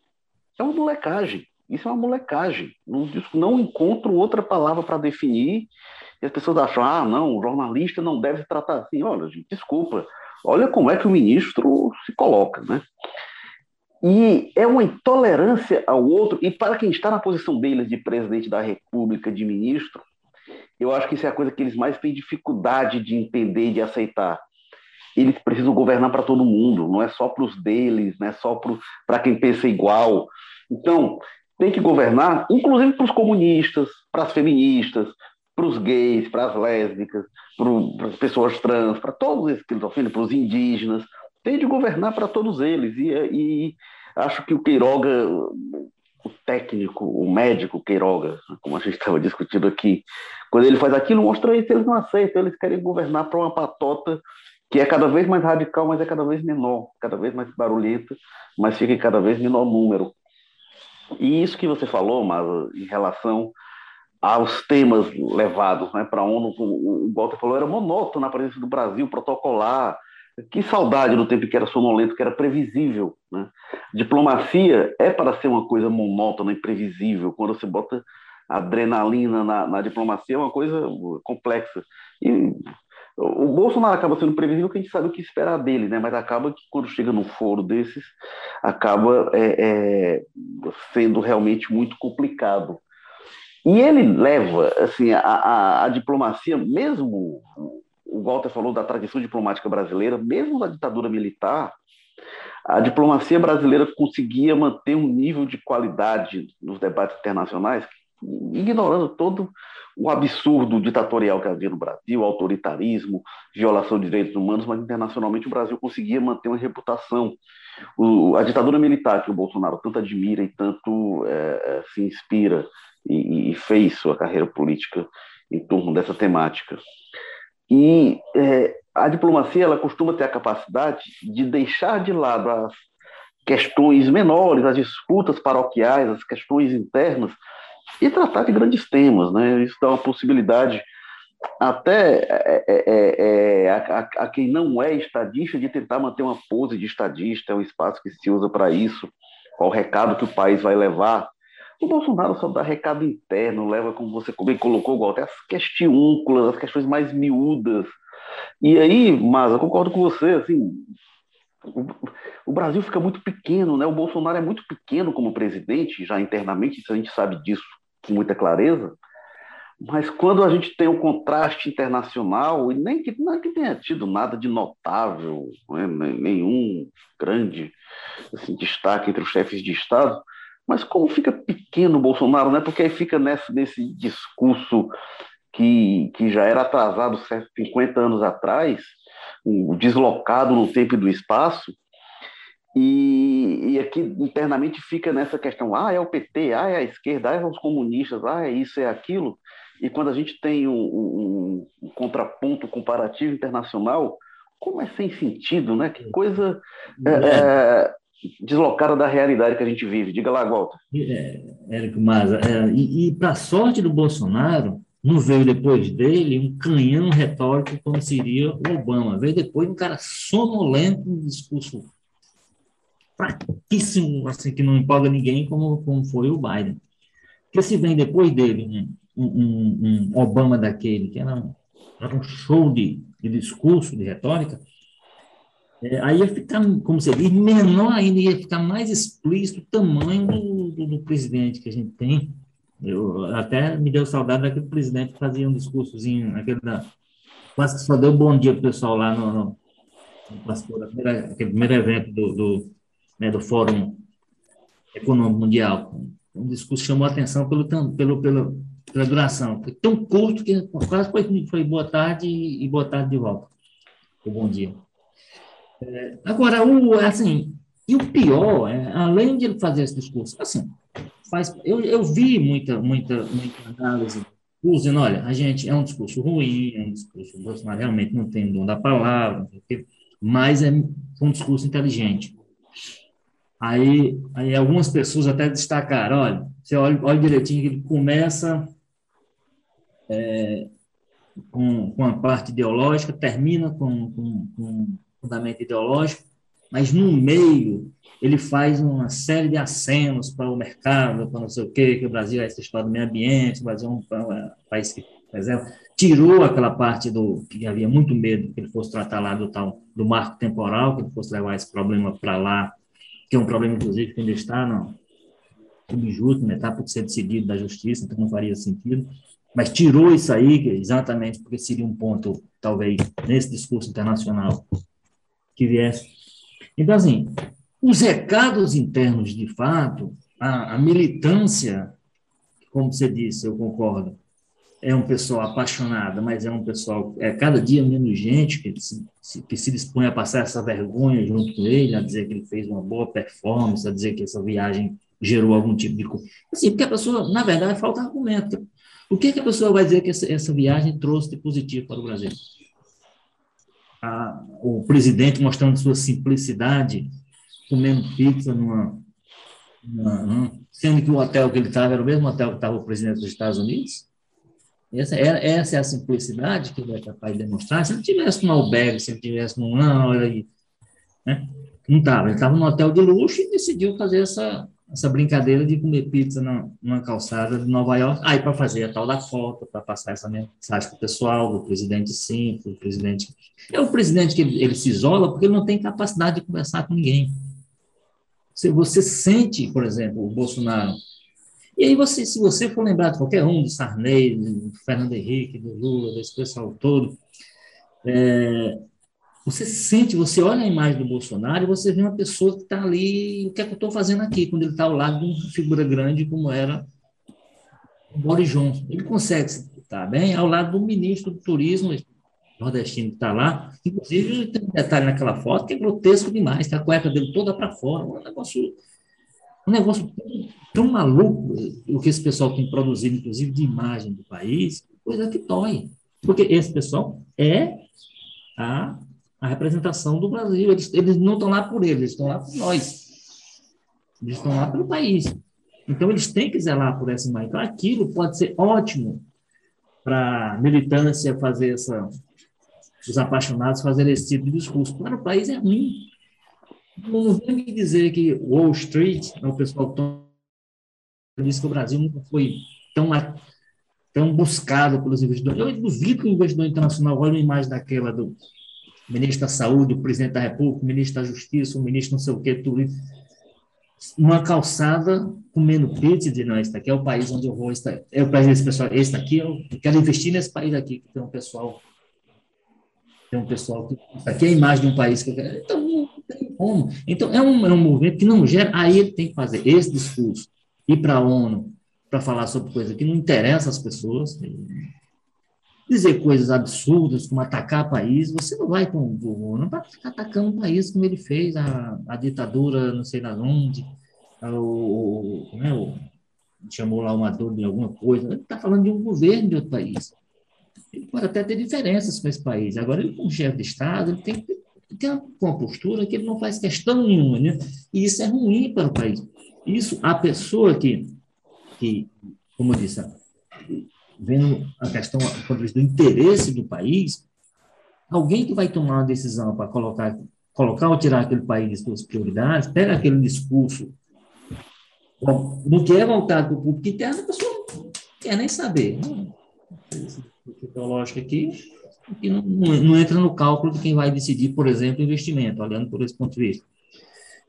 é uma molecagem. Isso é uma molecagem. Não, não encontro outra palavra para definir. E as pessoas acham, ah, não, o jornalista não deve se tratar assim. Olha, gente, desculpa. Olha como é que o ministro se coloca, né? E é uma intolerância ao outro, e para quem está na posição deles de presidente da República, de ministro, eu acho que isso é a coisa que eles mais têm dificuldade de entender e de aceitar. Eles precisam governar para todo mundo, não é só para os deles, não é só para quem pensa igual. Então, tem que governar, inclusive para os comunistas, para as feministas, para os gays, para as lésbicas, para as pessoas trans, para todos esses que eles ofendem, para os indígenas, tem de governar para todos eles. E, e, acho que o Queiroga, o técnico, o médico Queiroga, como a gente estava discutindo aqui, quando ele faz aquilo, mostra isso, eles não aceitam, eles querem governar para uma patota que é cada vez mais radical, mas é cada vez menor, cada vez mais barulhenta, mas fica em cada vez menor número. E isso que você falou, mas em relação aos temas levados né, para a ONU, o Walter falou, era monótono na presença do Brasil, protocolar, que saudade do tempo que era sonolento, que era previsível. Né? Diplomacia é para ser uma coisa monótona e previsível. Quando você bota adrenalina na, na diplomacia, é uma coisa complexa. E o Bolsonaro acaba sendo previsível que a gente sabe o que esperar dele, né? mas acaba que quando chega num foro desses, acaba é, é, sendo realmente muito complicado. E ele leva assim, a, a, a diplomacia, mesmo o Walter falou da tradição diplomática brasileira, mesmo na ditadura militar, a diplomacia brasileira conseguia manter um nível de qualidade nos debates internacionais, ignorando todo o absurdo ditatorial que havia no Brasil, autoritarismo, violação de direitos humanos, mas internacionalmente o Brasil conseguia manter uma reputação o, a ditadura militar que o Bolsonaro tanto admira e tanto é, se inspira e, e, fez sua carreira política em torno dessa temática. E é, a diplomacia ela costuma ter a capacidade de deixar de lado as questões menores, as disputas paroquiais, as questões internas e tratar de grandes temas, né? Isso dá uma possibilidade até é, é, é, é a, a, quem não é estadista de tentar manter uma pose de estadista, é um espaço que se usa para isso, qual o recado que o país vai levar. O Bolsonaro só dá recado interno, leva, como você bem colocou, Walter, as questiúnculas, as questões mais miúdas. E aí, mas eu concordo com você, assim, o, Brasil fica muito pequeno, né? O Bolsonaro é muito pequeno como presidente, já internamente, a gente sabe disso com muita clareza. Mas quando a gente tem o um contraste internacional, e nem que, não é que tenha tido nada de notável, né, nenhum grande assim, destaque entre os chefes de Estado, mas como fica pequeno o Bolsonaro, né? porque aí fica nesse, nesse discurso que, que já era atrasado 50 anos atrás, um, deslocado no tempo e do espaço, e, e, aqui internamente fica nessa questão: ah, é o PT, ah, é a esquerda, ah, é os comunistas, ah, é isso, é aquilo. E quando a gente tem um, um, um contraponto comparativo internacional, como é sem sentido, né? Que coisa é, é, deslocada da realidade que a gente vive. Diga lá, Walter. É, Érico Maza, é, e, e para sorte do Bolsonaro, não veio depois dele um canhão retórico como seria o Obama. Veio depois um cara sonolento, um discurso fraquíssimo, assim, que não empolga ninguém, como, como foi o Biden. Porque se vem depois dele um, um, um Obama daquele, que era um, era um show de, de discurso, de retórica, é, aí ia ficar, como você diz, menor ainda, ia ficar mais explícito o tamanho do, do, do, presidente que a gente tem. Eu até me deu saudade daquele presidente que fazia um discursozinho, aquele da, quase que só deu bom dia para o pessoal lá no, no, no primeira, aquele primeiro evento do, do, né, do Fórum Econômico Mundial. Um discurso chamou a atenção pelo, pelo, pelo, pela duração. Foi tão curto que quase foi, foi boa tarde e boa tarde de volta. O bom dia. É, agora, o, assim, e o pior, é, além de ele fazer esse discurso, assim, faz, eu, eu vi muita, muita, muita análise dizendo, olha, a gente é um discurso ruim, é um discurso, Bolsonaro realmente não tem dom da palavra, mas é um discurso inteligente. Aí, aí algumas pessoas até destacaram, olha, você olha, olha direitinho que ele começa é, com, com a parte ideológica, termina com, com, com fundamento ideológico, mas no meio ele faz uma série de acenos para o mercado, para não sei o quê, que o Brasil é essa história do meio ambiente, o Brasil é um país que, exemplo, tirou aquela parte do que havia muito medo que ele fosse tratar lá do tal do marco temporal, que ele fosse levar esse problema para lá, que é um problema, inclusive, que ainda está no subjusto, né, está por ser decidido da justiça, então não faria sentido. Mas tirou isso aí exatamente porque seria um ponto, talvez, nesse discurso internacional que viesse. Então, assim, os recados internos, de fato, a, a militância, como você disse, eu concordo, é um pessoal apaixonado, mas é um pessoal, é cada dia menos gente que se, que se dispõe a passar essa vergonha junto com ele, a dizer que ele fez uma boa performance, a dizer que essa viagem gerou algum tipo de. Assim, porque a pessoa, na verdade, falta argumento. O que, que a pessoa vai dizer que essa, essa viagem trouxe de positivo para o Brasil? A, o presidente mostrando sua simplicidade, comendo pizza numa, numa, sendo que o hotel que ele estava era o mesmo hotel que estava o presidente dos Estados Unidos. Essa, essa é a simplicidade que ele é capaz de demonstrar. Se ele tivesse num albergue, se ele tivesse num. Não, aí. Né? Não estava. Ele estava num hotel de luxo e decidiu fazer essa, essa brincadeira de comer pizza na, numa calçada de Nova York, aí para fazer a tal da foto, para passar essa mensagem para o pessoal, do presidente sim, do presidente. É o presidente que ele, ele, se isola porque ele não tem capacidade de conversar com ninguém. Se você sente, por exemplo, o Bolsonaro, e aí você, se você for lembrar de qualquer um, de Sarney, do Fernando Henrique, do Lula, desse pessoal todo, é, você sente, você olha a imagem do Bolsonaro e você vê uma pessoa que está ali, o que é que eu estou fazendo aqui, quando ele está ao lado de uma figura grande como era o Boris Johnson. Ele consegue estar bem ao lado do ministro do turismo, nordestino que está lá. Inclusive, tem um detalhe naquela foto que é grotesco demais, tá a cueca dele toda para fora. Um negócio, um negócio tão, maluco o que esse pessoal tem produzido, inclusive de imagem do país, coisa que dói. Porque esse pessoal é a, a representação do Brasil. Eles, eles não estão lá por eles, eles estão lá por nós. Eles estão lá pelo país. Então, eles têm que zelar por essa imagem. Então, aquilo pode ser ótimo para a militância fazer essa, os apaixonados fazerem esse tipo de discurso. Para o país é ruim. Não vem me dizer que Wall Street, é o pessoal tão disse que o Brasil nunca foi tão, tão buscado pelos investidores. Eu duvido que o investidor internacional olhe uma imagem daquela do ministro da Saúde, o presidente da República, o ministro da Justiça, o ministro não sei o que, tudo isso. Uma calçada comendo pizza de não, esse aqui é o país onde eu vou, esse, é o país desse pessoal, esse daqui, eu quero investir nesse país aqui, que tem um pessoal, tem um pessoal que, isso aqui é a imagem de um país que eu quero, então não tem como. Então é um, é um movimento que não gera, aí ele tem que fazer esse discurso, ir para a ONU, para falar sobre coisa que não interessa às pessoas, dizer coisas absurdas, como atacar país, você não vai com o ONU para ficar atacando um país como ele fez, a, a ditadura, não sei lá onde, o, né, o, chamou lá uma dor de alguma coisa, ele está falando de um governo de outro país. Ele pode até ter diferenças com esse país. Agora, ele, como chefe de Estado, ele tem que ter uma postura que ele não faz questão nenhuma, né? E isso é ruim para o país. Isso, a pessoa que, que como eu disse, vendo a questão do interesse do país, alguém que vai tomar uma decisão para colocar, colocar ou tirar aquele país de suas prioridades, pega aquele discurso bom, no que é voltado para o público interno, a pessoa não quer nem saber. Teológico aqui que não, não, entra no cálculo de quem vai decidir, por exemplo, investimento, olhando por esse ponto de vista.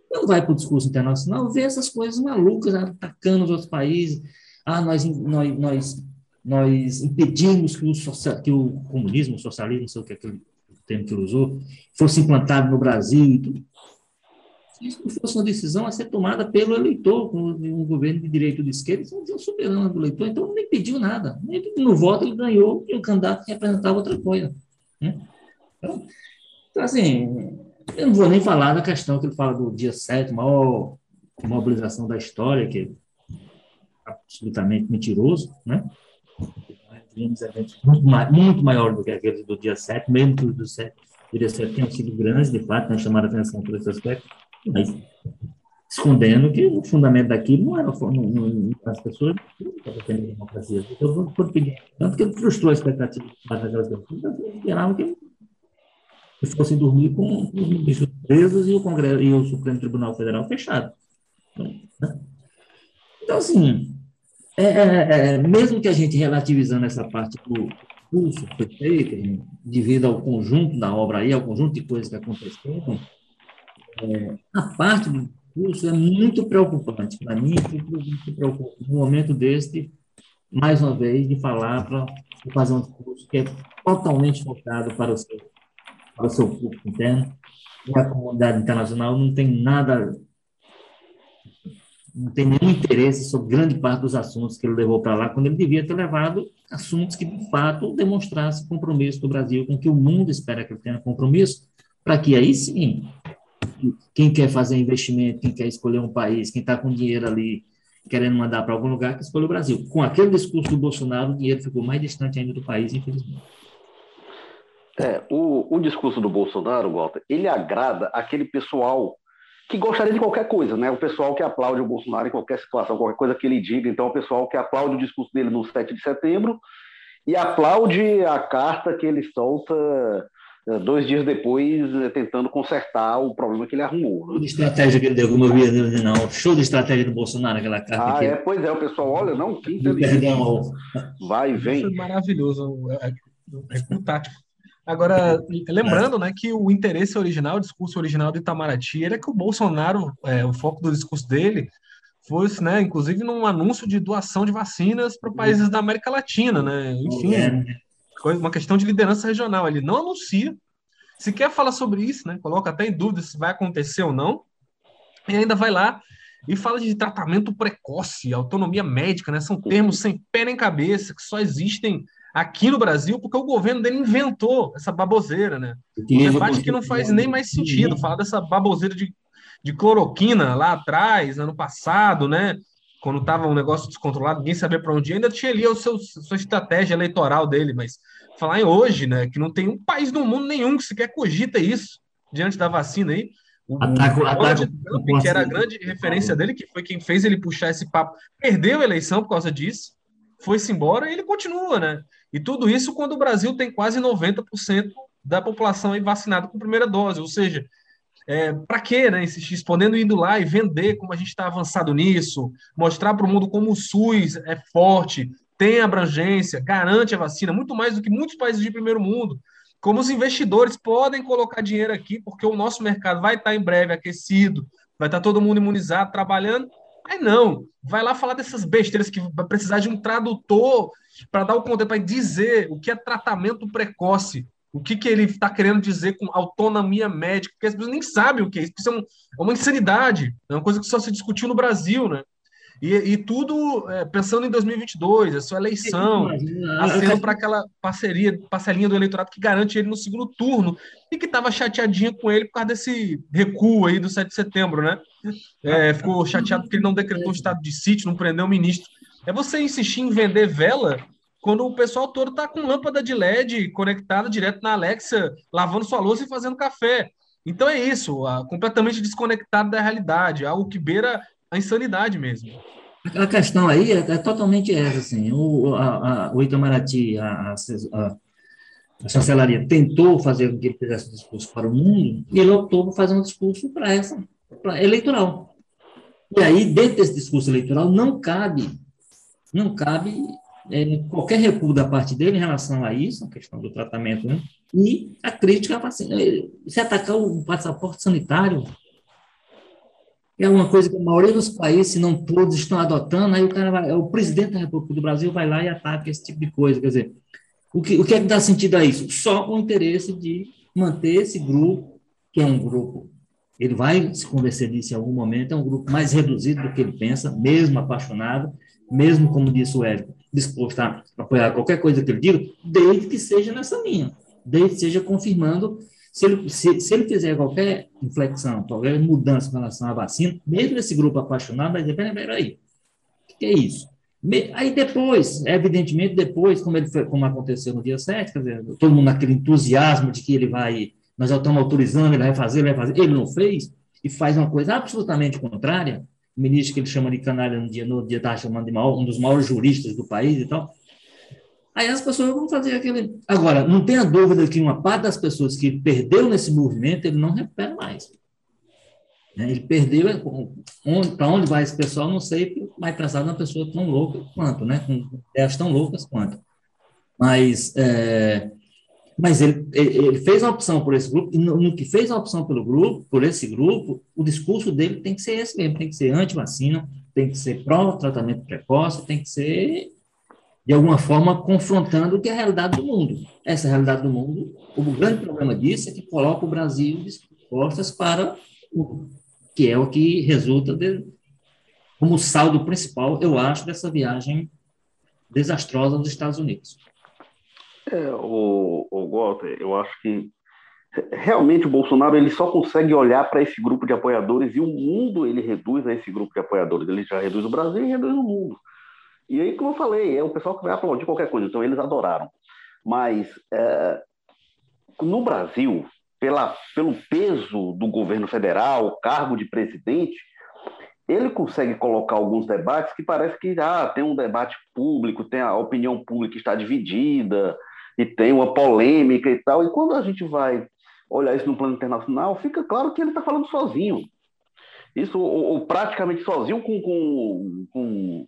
Quando vai para o discurso internacional, vê essas coisas malucas, atacando os outros países. Ah, nós, nós, nós nós impedimos que o, social, que o comunismo, o socialismo, não sei o que é aquele termo que ele usou, fosse implantado no Brasil e tudo. Se isso não fosse uma decisão a ser tomada pelo eleitor, com um governo de direito de esquerda, isso é soberano do eleitor, então não impediu nada. No voto ele ganhou e o candidato representava outra coisa. Né? Então, então, assim, eu não vou nem falar da questão que ele fala do dia 7, maior mobilização da história, que é absolutamente mentiroso, né? Tivemos eventos muito, muito maiores do que aqueles do dia 7, mesmo que os do 7, do dia 7 tenham sido grandes, de fato, nós chamaram atenção por esse aspecto, mas escondendo que o fundamento daquilo não era não, não, as pessoas não estavam democracia. Então, tanto que frustrou a expectativa daquelas pessoas, eles esperavam que fossem dormir com os ministros presos e o, Congresso, e o Supremo Tribunal Federal fechado. Então, né? então assim, é, é, é, é, mesmo que a gente relativizando essa parte do curso que foi feito, devido ao conjunto da obra aí, ao conjunto de coisas que aconteceram, é, a parte do curso é muito preocupante. Para mim, muito preocupante no momento deste, mais uma vez, de falar para fazer um curso que é totalmente focado para o seu, para o seu público interno. E a comunidade internacional não tem nada não tem nenhum interesse sobre grande parte dos assuntos que ele levou para lá, quando ele devia ter levado assuntos que, de fato, demonstrassem compromisso do Brasil com que o mundo espera que ele tenha compromisso, para que aí sim, quem quer fazer investimento, quem quer escolher um país, quem está com dinheiro ali querendo mandar para algum lugar, que escolha o Brasil. Com aquele discurso do Bolsonaro, o dinheiro ficou mais distante ainda do país, infelizmente. É, o, o discurso do Bolsonaro, Walter, ele agrada aquele pessoal que gostaria de qualquer coisa, né? O pessoal que aplaude o Bolsonaro em qualquer situação, qualquer coisa que ele diga. Então, o pessoal que aplaude o discurso dele no 7 de setembro e aplaude a carta que ele solta eh, dois dias depois, eh, tentando consertar o problema que ele arrumou. Né? estratégia que ele deu, como eu vi, não. Show de estratégia do Bolsonaro, aquela carta. Ah, é, pois é, o pessoal, olha, não, que Perdão. Vai, vem. Isso é maravilhoso, é, é, é tático. Agora, lembrando né, que o interesse original, o discurso original do Itamaraty era que o Bolsonaro, é, o foco do discurso dele, fosse, né, inclusive num anúncio de doação de vacinas para países da América Latina, né? Enfim, uma questão de liderança regional. Ele não anuncia, se quer falar sobre isso, né? Coloca até em dúvida se vai acontecer ou não, e ainda vai lá e fala de tratamento precoce, autonomia médica, né? São termos sem pé nem cabeça, que só existem aqui no Brasil, porque o governo dele inventou essa baboseira, né? Um debate que não faz nem mais sentido falar dessa baboseira de, de cloroquina lá atrás, ano passado, né? Quando estava um negócio descontrolado, ninguém sabia para onde ir, ainda tinha ali a seu, sua estratégia eleitoral dele, mas falar em hoje, né? Que não tem um país no mundo nenhum que sequer cogita isso diante da vacina aí. O, ataco, o ataco, Trump, que era a grande referência dele, que foi quem fez ele puxar esse papo, perdeu a eleição por causa disso, foi-se embora e ele continua, né? E tudo isso quando o Brasil tem quase 90% da população aí vacinada com primeira dose. Ou seja, é, para quê, né? Insistir, podendo indo lá e vender como a gente está avançado nisso, mostrar para o mundo como o SUS é forte, tem abrangência, garante a vacina, muito mais do que muitos países de primeiro mundo. Como os investidores podem colocar dinheiro aqui, porque o nosso mercado vai estar tá em breve aquecido, vai estar tá todo mundo imunizado, trabalhando. Aí não, vai lá falar dessas besteiras que vai precisar de um tradutor para dar o conteúdo, para dizer o que é tratamento precoce, o que, que ele está querendo dizer com autonomia médica, porque as pessoas nem sabem o que é isso, isso é, um, é uma insanidade, é uma coisa que só se discutiu no Brasil, né? E, e tudo é, pensando em 2022, a sua eleição, acendo para aquela parceria, parcelinha do eleitorado que garante ele no segundo turno e que estava chateadinha com ele por causa desse recuo aí do 7 de setembro, né? É, ficou chateado porque ele não decretou estado de sítio, não prendeu o ministro. É você insistir em vender vela quando o pessoal todo está com lâmpada de LED conectada direto na Alexa, lavando sua louça e fazendo café. Então é isso, completamente desconectado da realidade, algo que beira a insanidade mesmo. A questão aí é, é totalmente essa, assim, o, a, a, o Itamaraty, a, a, a, chancelaria tentou fazer com que ele fizesse um discurso para o mundo, e ele optou por fazer um discurso para essa, pra eleitoral. E aí, dentro desse discurso eleitoral, não cabe, não cabe é, qualquer recuo da parte dele em relação a isso, a questão do tratamento, né? e a crítica, assim, se atacar o passaporte sanitário, é uma coisa que a maioria dos países, se não todos, estão adotando, aí o cara vai, o presidente da República do Brasil vai lá e ataca esse tipo de coisa. Quer dizer, o que, o que é que dá sentido a isso? Só o interesse de manter esse grupo, que é um grupo, ele vai se convencer disso em algum momento, é um grupo mais reduzido do que ele pensa, mesmo apaixonado, mesmo, como disse o Érico, disposto a apoiar qualquer coisa que ele diga, desde que seja nessa linha, desde que seja confirmando se ele, se, se ele fizer qualquer inflexão, qualquer mudança com relação à vacina, mesmo esse grupo apaixonado vai dizer, peraí, o que é isso? Aí depois, evidentemente, depois, como, ele foi, como aconteceu no dia 7, quer dizer, todo mundo naquele entusiasmo de que ele vai, nós já estamos autorizando, ele vai fazer, ele vai fazer, ele não fez, e faz uma coisa absolutamente contrária, o ministro que ele chama de canalha no dia, no dia estava chamando de maior, um dos maiores juristas do país e tal, Aí as pessoas vão fazer aquele. Agora, não tenha dúvida que uma parte das pessoas que perdeu nesse movimento, ele não recupera mais. Né? Ele perdeu. Para onde vai esse pessoal, não sei, vai pensar numa pessoa tão louca quanto, né? com ideias tão loucas quanto. Mas, é, mas ele, ele fez a opção por esse grupo, e no, no, que fez a opção pelo grupo, por esse grupo, o discurso dele tem que ser esse mesmo: tem que ser anti-vacina, tem que ser pró-tratamento precoce, tem que ser de alguma forma, confrontando o que é a realidade do mundo. Essa realidade do mundo, o grande problema disso é que coloca o Brasil de costas para o que é o que resulta de, como saldo principal, eu acho, dessa viagem desastrosa dos Estados Unidos. É, o, o Walter, eu acho que realmente o Bolsonaro ele só consegue olhar para esse grupo de apoiadores e o mundo ele reduz a esse grupo de apoiadores. Ele já reduz o Brasil e reduz o mundo. E aí, como eu falei, é o pessoal que vai aplaudir qualquer coisa, então eles adoraram. Mas é, no Brasil, pela, pelo peso do governo federal, cargo de presidente, ele consegue colocar alguns debates que parece que ah, tem um debate público, tem a opinião pública está dividida e tem uma polêmica e tal. E quando a gente vai olhar isso no plano internacional, fica claro que ele está falando sozinho. Isso, ou, ou praticamente sozinho, com, com, com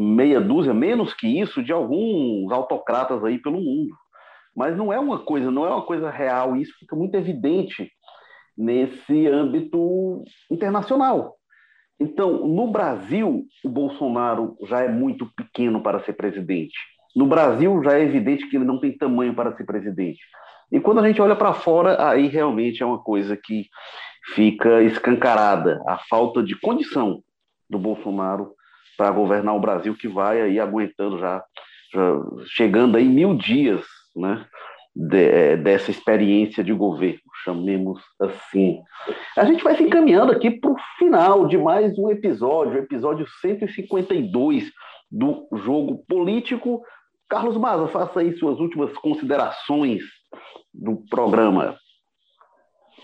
meia dúzia, menos que isso, de alguns autocratas aí pelo mundo. Mas não é uma coisa, não é uma coisa real, e isso fica muito evidente nesse âmbito internacional. Então, no Brasil, o Bolsonaro já é muito pequeno para ser presidente. No Brasil, já é evidente que ele não tem tamanho para ser presidente. E quando a gente olha para fora, aí realmente é uma coisa que fica escancarada a falta de condição do Bolsonaro para governar o Brasil, que vai aí aguentando já chegando aí mil dias, né? De, é, dessa experiência de governo, chamemos assim. A gente vai se encaminhando aqui para o final de mais um episódio, episódio 152 do Jogo Político. Carlos Maza, faça aí suas últimas considerações do programa.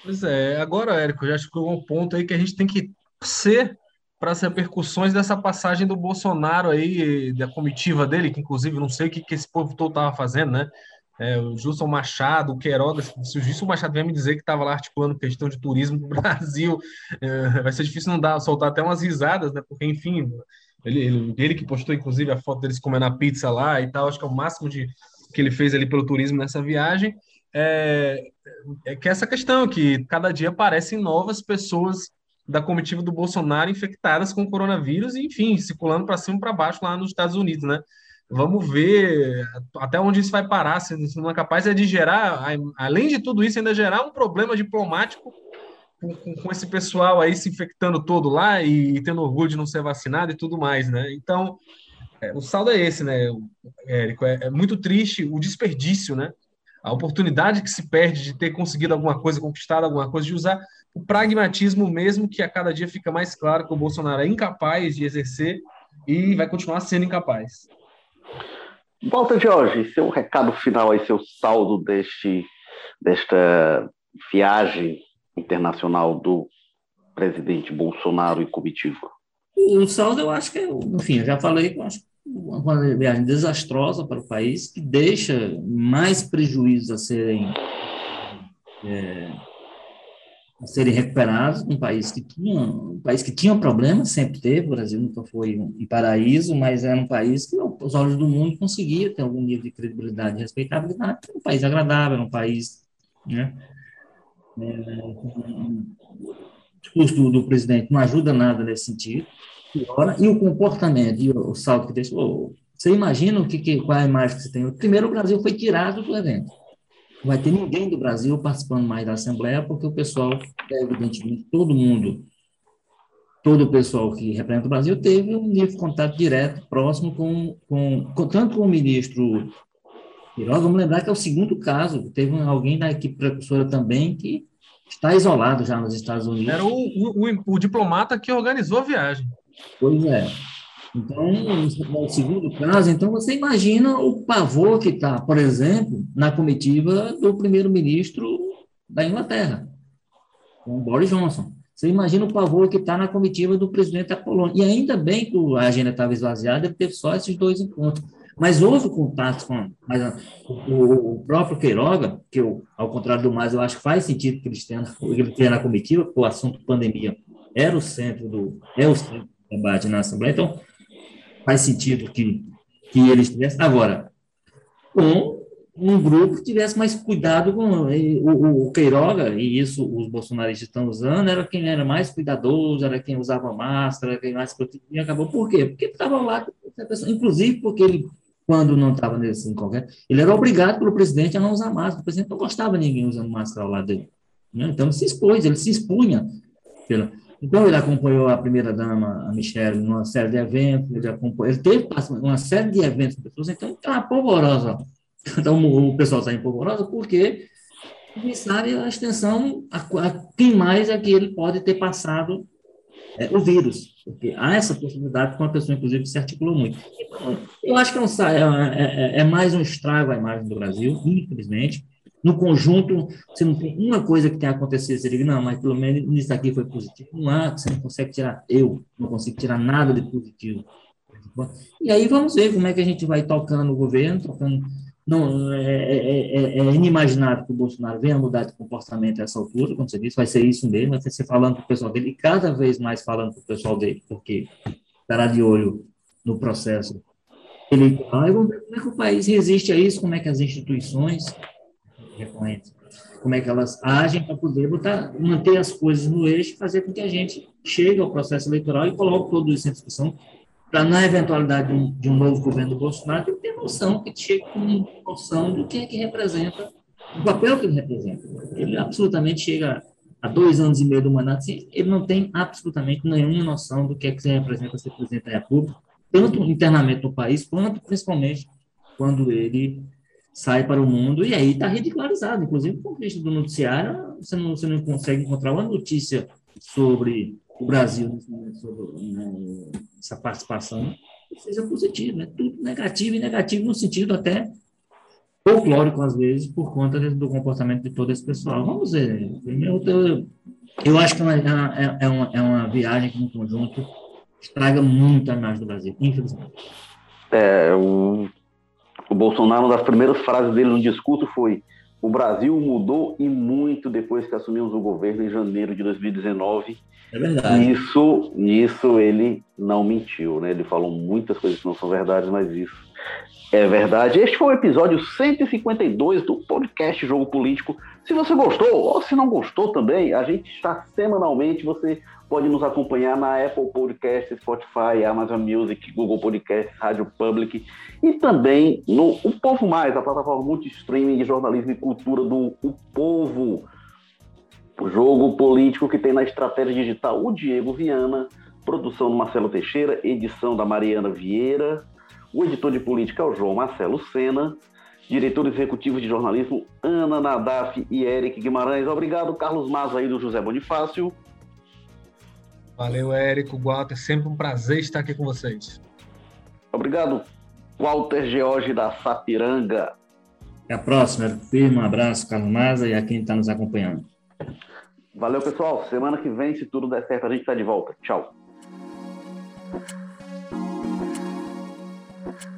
Pois é, agora, Érico, já chegou um ponto aí que a gente tem que ser para as repercussões dessa passagem do Bolsonaro aí, da comitiva dele, que inclusive não sei o que, que esse povo todo estava fazendo, né? É, o Gilson Machado, o Queiroga, se o Gilson Machado vier me dizer que estava lá articulando questão de turismo no Brasil, é, vai ser difícil não dar, soltar até umas risadas, né? Porque, enfim, ele, ele, ele que postou, inclusive, a foto deles comendo a pizza lá e tal, acho que é o máximo de que ele fez ali pelo turismo nessa viagem. É, é que essa questão, que cada dia aparecem novas pessoas da comitiva do Bolsonaro infectadas com coronavírus e, enfim, circulando para cima e para baixo lá nos Estados Unidos, né? Vamos ver até onde isso vai parar, se não é capaz é de gerar, além de tudo isso, ainda gerar um problema diplomático com, com, com, esse pessoal aí se infectando todo lá e, e, tendo orgulho de não ser vacinado e tudo mais, né? Então, é, o saldo é esse, né, Érico? É, é, muito triste o desperdício, né? A oportunidade que se perde de ter conseguido alguma coisa, conquistado alguma coisa, de usar o pragmatismo mesmo, que a cada dia fica mais claro que o Bolsonaro é incapaz de exercer e vai continuar sendo incapaz. Volta, Jorge, seu recado final aí, seu saldo deste, desta viagem internacional do presidente Bolsonaro e comitiva. O saldo, eu acho que, é, enfim, eu já falei, eu acho uma viagem desastrosa para o país, que deixa mais prejuízos a serem é, a serem recuperados, um país que tinha um país que tinha problemas, sempre teve, o Brasil nunca foi um paraíso, mas era um país que os olhos do mundo conseguia ter algum nível de credibilidade e respeitabilidade, um país agradável, um país, né, é, o discurso do, do, presidente não ajuda nada nesse sentido, piora, e o comportamento, e o, o salto que deixou, você imagina o que, que, qual é a imagem que você tem? Primeiro, o Brasil foi tirado do evento vai ter ninguém do Brasil participando mais da Assembleia, porque o pessoal, evidentemente, todo mundo, todo o pessoal que representa o Brasil teve um nível de contato direto, próximo com, com, com tanto com o ministro Queiroga, vamos lembrar que é o segundo caso, teve alguém da equipe precursora também que está isolado já nos Estados Unidos. Era o, o, o, o diplomata que organizou a viagem. Pois é. Então, no segundo caso, então você imagina o pavor que está, por exemplo, na comitiva do primeiro-ministro da Inglaterra, com Boris Johnson. Você imagina o pavor que está na comitiva do presidente da Polônia. E ainda bem que a agenda estava esvaziada, teve só esses dois encontros. Mas houve contato com mas, o, o, próprio Queiroga, que eu, ao contrário do mais, eu acho que faz sentido que ele esteja na comitiva, porque o assunto pandemia era o centro do, é o centro do debate na Assembleia. Então, faz sentido que, que eles tivessem. Agora, com um grupo tivesse mais cuidado com o, o, Queiroga, e isso os bolsonaristas estão usando, era quem era mais cuidadoso, era quem usava máscara, era quem mais protegia, acabou. Por quê? Porque estava lá, inclusive porque ele, quando não estava nesse qualquer, ele era obrigado pelo presidente a não usar máscara, o presidente não gostava de ninguém usando máscara ao lado dele. Né? Então, ele se expôs, ele se expunha pela, então, ele acompanhou a primeira-dama, a Michelle, numa série de eventos, ele, acompanhou, ele teve uma série de eventos com pessoas, então está polvorosa. Então, o pessoal está em polvorosa porque sabe a extensão, a, a, quem mais é que ele pode ter passado é, o vírus, porque há essa possibilidade com uma pessoa, inclusive, que se articulou muito. Então, eu acho que é, um, é, é, é mais um estrago a imagem do Brasil, infelizmente, no conjunto, você não tem uma coisa que tenha acontecido, você diga, não, mas pelo menos isso aqui foi positivo. Não há, você não consegue tirar, eu não consigo tirar nada de positivo. E aí vamos ver como é que a gente vai tocando o governo, tocando. Não, é, é, é, é inimaginável que o Bolsonaro venha mudar de comportamento a essa altura, como você disse, vai ser isso mesmo, vai ser falando para o pessoal dele, e cada vez mais falando para o pessoal dele, porque estará de olho no processo eleitoral, e vamos ver como é que o país resiste a isso, como é que as instituições recorrentes, como é que elas agem para poder botar, manter as coisas no eixo, fazer com que a gente chegue ao processo eleitoral e coloque tudo isso em discussão, para na eventualidade de um, de um, novo governo do Bolsonaro, ter, noção, que chegue com noção do que é que representa, o papel que ele representa. Ele absolutamente chega a dois anos e meio do mandato, assim, ele não tem absolutamente nenhuma noção do que é que representa ser presidente da República, tanto internamente no país, quanto principalmente quando ele sai para o mundo e aí está ridicularizado. Inclusive, com o do noticiário, você não, você não consegue encontrar uma notícia sobre o Brasil, sobre né, essa participação, que seja positiva. É tudo negativo e negativo no sentido até folclórico, às vezes, por conta do comportamento de todo esse pessoal. Vamos ver. Eu, eu, eu acho que é uma, é, é, uma, é uma viagem que, no conjunto, estraga muito a imagem do Brasil, infelizmente. É, o, o Bolsonaro, uma das primeiras frases dele no discurso foi o Brasil mudou e muito depois que assumimos o governo em janeiro de 2019. É verdade. Isso, nisso ele não mentiu, né? Ele falou muitas coisas que não são verdades, mas isso é verdade. Este foi o episódio 152 do podcast Jogo Político. Se você gostou, ou se não gostou também, a gente está semanalmente. Você pode nos acompanhar na Apple Podcast, Spotify, Amazon Music, Google Podcast, Rádio Public e também no O Povo Mais, a plataforma multi-streaming de jornalismo e cultura do O Povo. O jogo político que tem na estratégia digital o Diego Viana, produção do Marcelo Teixeira, edição da Mariana Vieira, o editor de política é o João Marcelo Sena, diretor executivo de jornalismo Ana Nadaf e Eric Guimarães. Obrigado, Carlos Maza aí do José Bonifácio. Valeu, Érico, Walter. Sempre um prazer estar aqui com vocês. Obrigado, Walter George da Sapiranga. Até a próxima. Firme um abraço, Carlos Maza, e a quem está nos acompanhando. Valeu, pessoal. Semana que vem, se tudo der certo, a gente está de volta. Tchau. Thank you.